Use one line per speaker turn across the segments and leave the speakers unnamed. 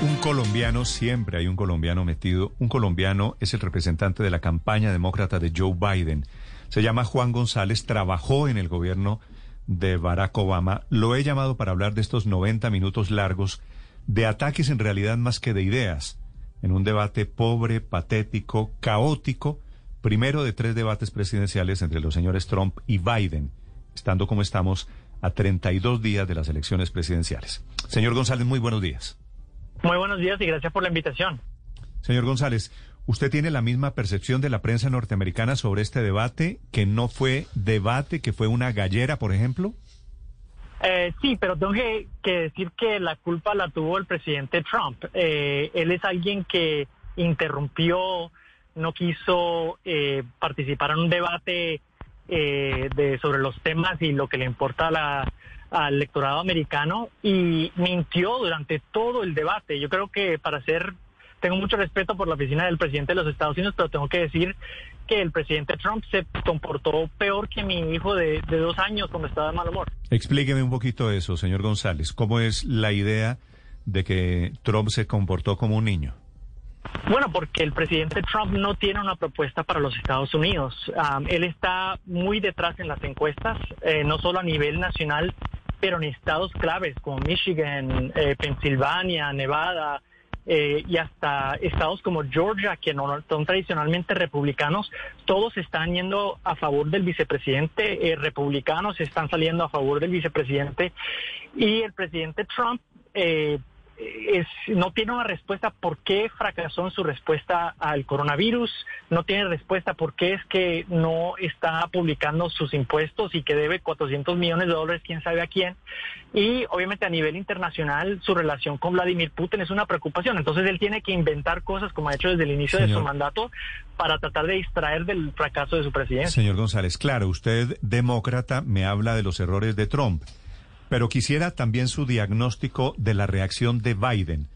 Un colombiano, siempre hay un colombiano metido. Un colombiano es el representante de la campaña demócrata de Joe Biden. Se llama Juan González, trabajó en el gobierno de Barack Obama. Lo he llamado para hablar de estos 90 minutos largos de ataques en realidad más que de ideas. En un debate pobre, patético, caótico, primero de tres debates presidenciales entre los señores Trump y Biden, estando como estamos a 32 días de las elecciones presidenciales. Señor González, muy buenos días.
Muy buenos días y gracias por la invitación.
Señor González, ¿usted tiene la misma percepción de la prensa norteamericana sobre este debate, que no fue debate, que fue una gallera, por ejemplo?
Eh, sí, pero tengo que, decir que la culpa la tuvo el presidente Trump. Eh, él es alguien que interrumpió, no quiso eh, participar en un debate de, sobre los temas y lo que le importa la, al electorado americano y mintió durante todo el debate. Yo creo que para ser, tengo mucho respeto por la oficina del presidente de los Estados Unidos, pero tengo que decir que el presidente Trump se comportó peor que mi hijo de, de dos años cuando estaba de mal humor.
Explíqueme un poquito eso, señor González. ¿Cómo es la idea de que Trump se comportó como un niño?
Bueno, porque el presidente Trump no tiene una propuesta para los Estados Unidos. él está muy detrás en las encuestas, eh, no solo a nivel nacional, pero en estados claves como Michigan, eh, Pensilvania, Nevada eh, y hasta estados como Georgia, que no son tradicionalmente republicanos, todos están yendo a favor del vicepresidente, eh, republicanos están saliendo a favor del vicepresidente y el presidente Trump es, no tiene una respuesta por qué fracasó en su respuesta al coronavirus, no tiene respuesta por qué es que no está publicando sus impuestos y que debe 400 millones de dólares, quién sabe a quién. Y obviamente a nivel internacional su relación con Vladimir Putin es una preocupación. Entonces él tiene que inventar cosas como ha hecho desde el inicio de su mandato para tratar de distraer del fracaso de su presidencia.
Señor González, claro, usted demócrata me habla de los errores de Trump. Pero quisiera también su diagnóstico de la reacción de Biden.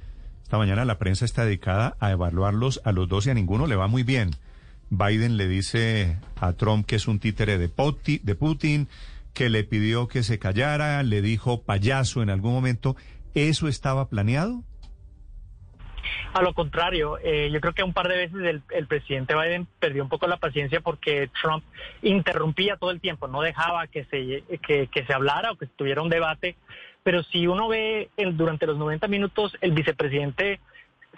Esta mañana la prensa está dedicada a evaluarlos a los dos y a ninguno le va muy bien. Biden le dice a Trump que es un títere de, de Putin, que le pidió que se callara, le dijo payaso en algún momento. ¿Eso estaba planeado?
A lo contrario, eh, yo creo que un par de veces el, presidente Biden perdió un poco la paciencia porque Trump interrumpía todo el tiempo, no dejaba que se, que, se hablara o que tuviera un debate. Pero si uno ve el, durante los 90 minutos, el vicepresidente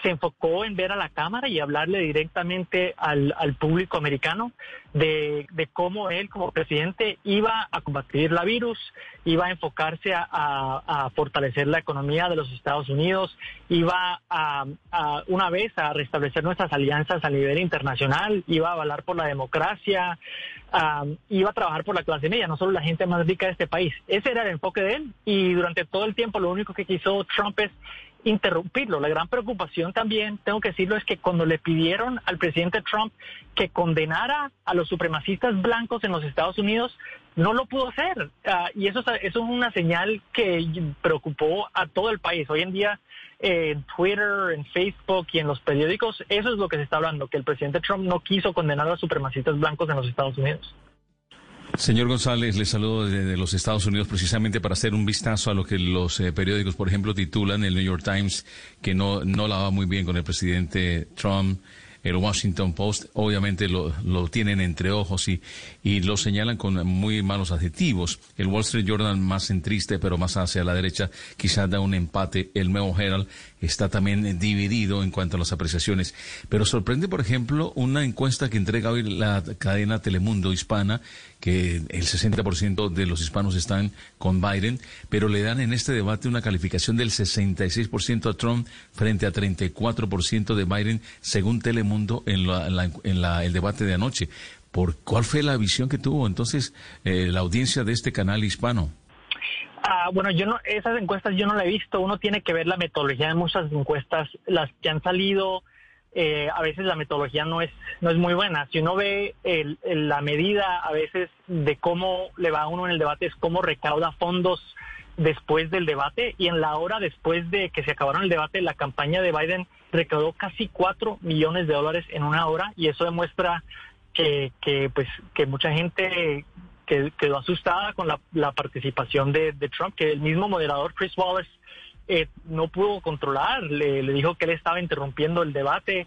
se enfocó en ver a la Cámara y hablarle directamente al, público americano de, cómo él como presidente iba a combatir la virus, iba a enfocarse a, fortalecer la economía de los Estados Unidos, iba a, una vez a restablecer nuestras alianzas a nivel internacional, iba a avalar por la democracia, iba a trabajar por la clase media, no solo la gente más rica de este país. Ese era el enfoque de él y durante todo el tiempo lo único que quiso Trump es interrumpirlo. La gran preocupación también, tengo que decirlo, es que cuando le pidieron al presidente Trump que condenara a los supremacistas blancos en los Estados Unidos, no lo pudo hacer. Ah, y eso, eso es una señal que preocupó a todo el país. Hoy en día, en Twitter, en Facebook y en los periódicos, eso es lo que se está hablando, que el presidente Trump no quiso condenar a los supremacistas blancos en los Estados Unidos.
Señor González, le saludo desde los Estados Unidos precisamente para hacer un vistazo a lo que los eh, periódicos, por ejemplo, titulan, el New York Times, que no, no la va muy bien con el presidente Trump, el Washington Post, obviamente lo, lo tienen entre ojos y, y lo señalan con muy malos adjetivos. El Wall Street Journal más centriste, pero más hacia la derecha, quizás da un empate. El nuevo Herald está también dividido en cuanto a las apreciaciones. Pero sorprende, por ejemplo, una encuesta que entrega hoy la cadena Telemundo Hispana, que el 60% de los hispanos están con Biden, pero le dan en este debate una calificación del 66% a Trump frente a 34% de Biden, según Telemundo en, el debate de anoche. ¿Por cuál fue la visión que tuvo entonces eh, la audiencia de este canal hispano?
Ah, bueno, yo no, esas encuestas yo no la he visto. Uno tiene que ver la metodología de muchas encuestas, las que han salido. Eh, a veces la metodología no es no es muy buena. Si uno ve el, la medida a veces de cómo le va a uno en el debate es cómo recauda fondos después del debate y en la hora después de que se acabaron el debate la campaña de Biden recaudó casi cuatro millones de dólares en una hora y eso demuestra que, pues que mucha gente que quedó asustada con la, participación de, Trump, que el mismo moderador Chris Wallace eh, no pudo controlar, le, le, dijo que él estaba interrumpiendo el debate.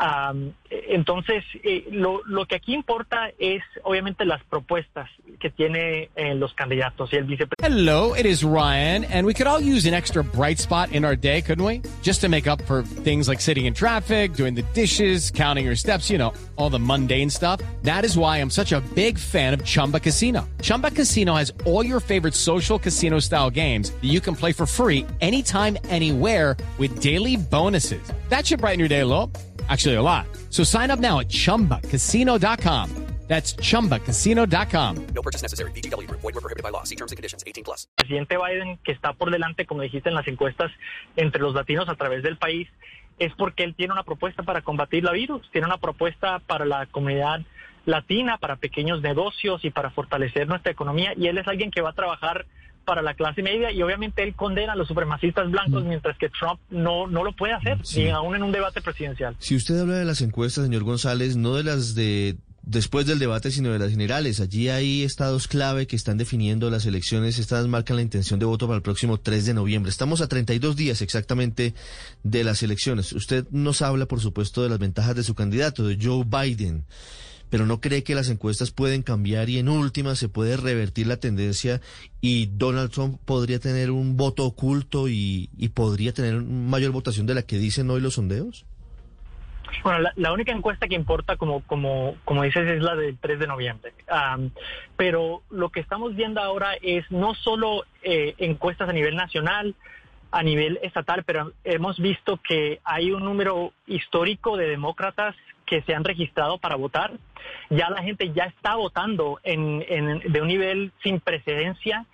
Um, entonces, eh, lo, lo, que aquí importa es obviamente las propuestas que tiene eh, los candidatos y el vicepresidente.
Hello, it is Ryan, and we could all use an extra bright spot in our day, couldn't we? Just to make up for things like sitting in traffic, doing the dishes, counting your steps, you know, all the mundane stuff. That is why I'm such a big fan of Chumba Casino. Chumba Casino has all your favorite social casino style games that you can play for free anytime, anywhere with daily bonuses. That should brighten your day a little. Actually, a lot. So sign up now at chumbacasino.com. That's chumbacasino.com.
No purchase necessary. BGW. Void were prohibited by law. See terms and conditions 18 plus.
Presidente Biden, que está por delante, como dijiste en las encuestas, entre los latinos a través del país, es porque él tiene una propuesta para combatir la virus, tiene una propuesta para la comunidad latina, para pequeños negocios y para fortalecer nuestra economía. Y él es alguien que va a trabajar para la clase media y obviamente él condena a los supremacistas blancos, mm. mientras que Trump no, no lo puede hacer, sí. ni aún en un debate presidencial.
Si usted habla de las encuestas, señor González, no de las de después del debate, sino de las generales. Allí hay estados clave que están definiendo las elecciones. Estas marcan la intención de voto para el próximo 3 de noviembre. Estamos a 32 días exactamente de las elecciones. Usted nos habla, por supuesto, de las ventajas de su candidato, de Joe Biden pero no cree que las encuestas pueden cambiar y en última se puede revertir la tendencia y Donald Trump podría tener un voto oculto y, podría tener mayor votación de la que dicen hoy los sondeos?
Bueno, la, la, única encuesta que importa, como, como, como dices, es la del 3 de noviembre. Um, pero lo que estamos viendo ahora es no solo eh, encuestas a nivel nacional, a nivel estatal, pero hemos visto que hay un número histórico de demócratas que se han registrado para votar. Ya la gente ya está votando en, en, de un nivel sin precedencia.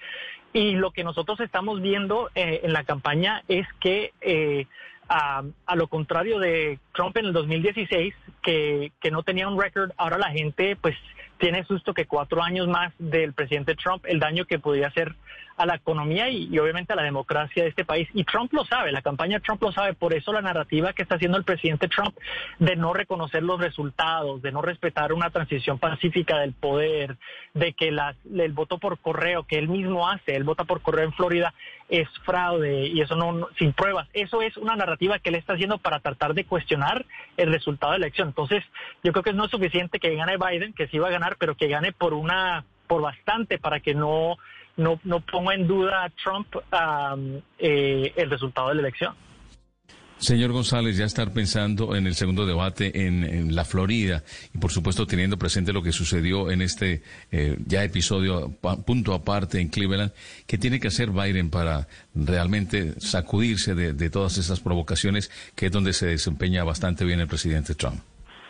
Y lo que nosotros estamos viendo eh, en la campaña es que, eh, a, a, lo contrario de Trump en el 2016, que, que no tenía un récord, ahora la gente pues tiene susto que cuatro años más del presidente Trump, el daño que podría hacer a la economía y, obviamente a la democracia de este país. Y Trump lo sabe, la campaña Trump lo sabe, por eso la narrativa que está haciendo el presidente Trump de no reconocer los resultados, de no respetar una transición pacífica del poder, de que las, el voto por correo que él mismo hace, él vota por correo en Florida, es fraude y eso no, no sin pruebas. Eso es una narrativa que él está haciendo para tratar de cuestionar el resultado de la elección. Entonces, yo creo que no es suficiente que gane Biden, que sí va a ganar, pero que gane por una por bastante para que no no, no ponga en duda Trump um, eh, el resultado de la elección.
Señor González, ya estar pensando en el segundo debate en, en, la Florida y por supuesto teniendo presente lo que sucedió en este eh, ya episodio punto aparte en Cleveland, ¿qué tiene que hacer Biden para realmente sacudirse de, de todas esas provocaciones que es donde se desempeña bastante bien el presidente Trump?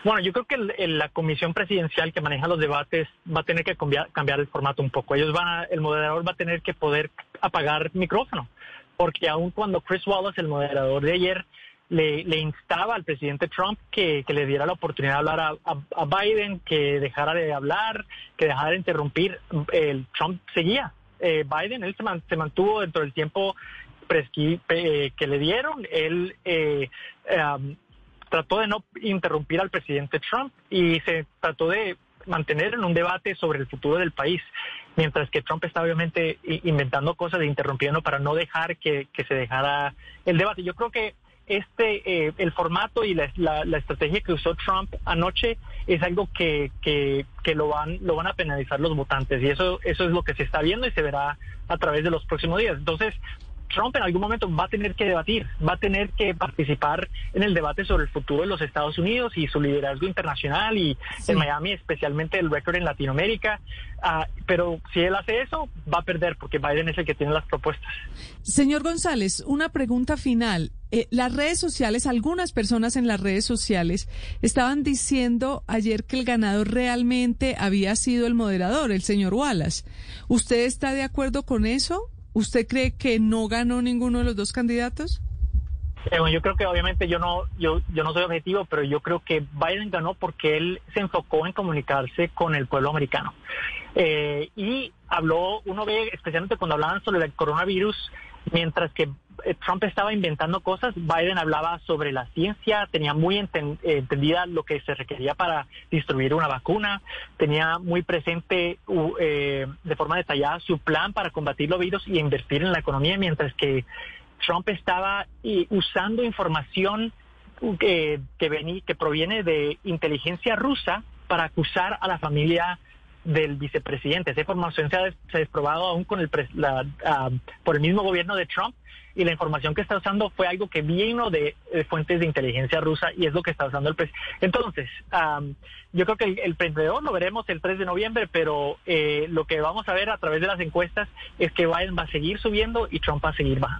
Bueno, yo creo que el, la comisión presidencial que maneja los debates va a tener que cambiar, el formato un poco. Ellos van a, el moderador va a tener que poder apagar micrófono, porque aun cuando Chris Wallace, el moderador de ayer, le, instaba al presidente Trump que, le diera la oportunidad de hablar a, Biden, que dejara de hablar, que dejara de interrumpir, el Trump seguía. Eh, Biden, él se, man, se, mantuvo dentro del tiempo eh, que le dieron. Él eh, um, trató de no interrumpir al presidente Trump y se trató de mantener en un debate sobre el futuro del país, mientras que Trump está obviamente inventando cosas e interrumpiendo para no dejar que, que se dejara el debate. Yo creo que este eh, el formato y la, la, la, estrategia que usó Trump anoche es algo que, que, que, lo van lo van a penalizar los votantes y eso eso es lo que se está viendo y se verá a través de los próximos días. Entonces, Trump en algún momento va a tener que debatir, va a tener que participar en el debate sobre el futuro de los Estados Unidos y su liderazgo internacional y sí. en Miami especialmente el récord en Latinoamérica. Uh, pero si él hace eso, va a perder porque Biden es el que tiene las propuestas.
Señor González, una pregunta final. Eh, las redes sociales, algunas personas en las redes sociales estaban diciendo ayer que el ganador realmente había sido el moderador, el señor Wallace. ¿Usted está de acuerdo con eso? ¿Usted cree que no ganó ninguno de los dos candidatos?
Bueno, yo creo que obviamente yo no, yo, yo no soy objetivo, pero yo creo que Biden ganó porque él se enfocó en comunicarse con el pueblo americano. Eh, y habló, uno ve, especialmente cuando hablaban sobre el coronavirus, mientras que eh, Trump estaba inventando cosas, Biden hablaba sobre la ciencia, tenía muy eh, entendida lo que se requería para distribuir una vacuna, tenía muy presente u- eh, de forma detallada su plan para combatir los virus y invertir en la economía, mientras que Trump estaba usando información uh, que, vení- que proviene de inteligencia rusa para acusar a la familia del vicepresidente. Esa información se ha, desprobado aún con el la, ah, por el mismo gobierno de Trump y la información que está usando fue algo que vino de, fuentes de inteligencia rusa y es lo que está usando el presidente. Entonces, am, yo creo que el, el prendedor lo veremos el 3 de noviembre, pero eh, lo que vamos a ver a través de las encuestas es que Biden va a seguir subiendo y Trump va a seguir bajando.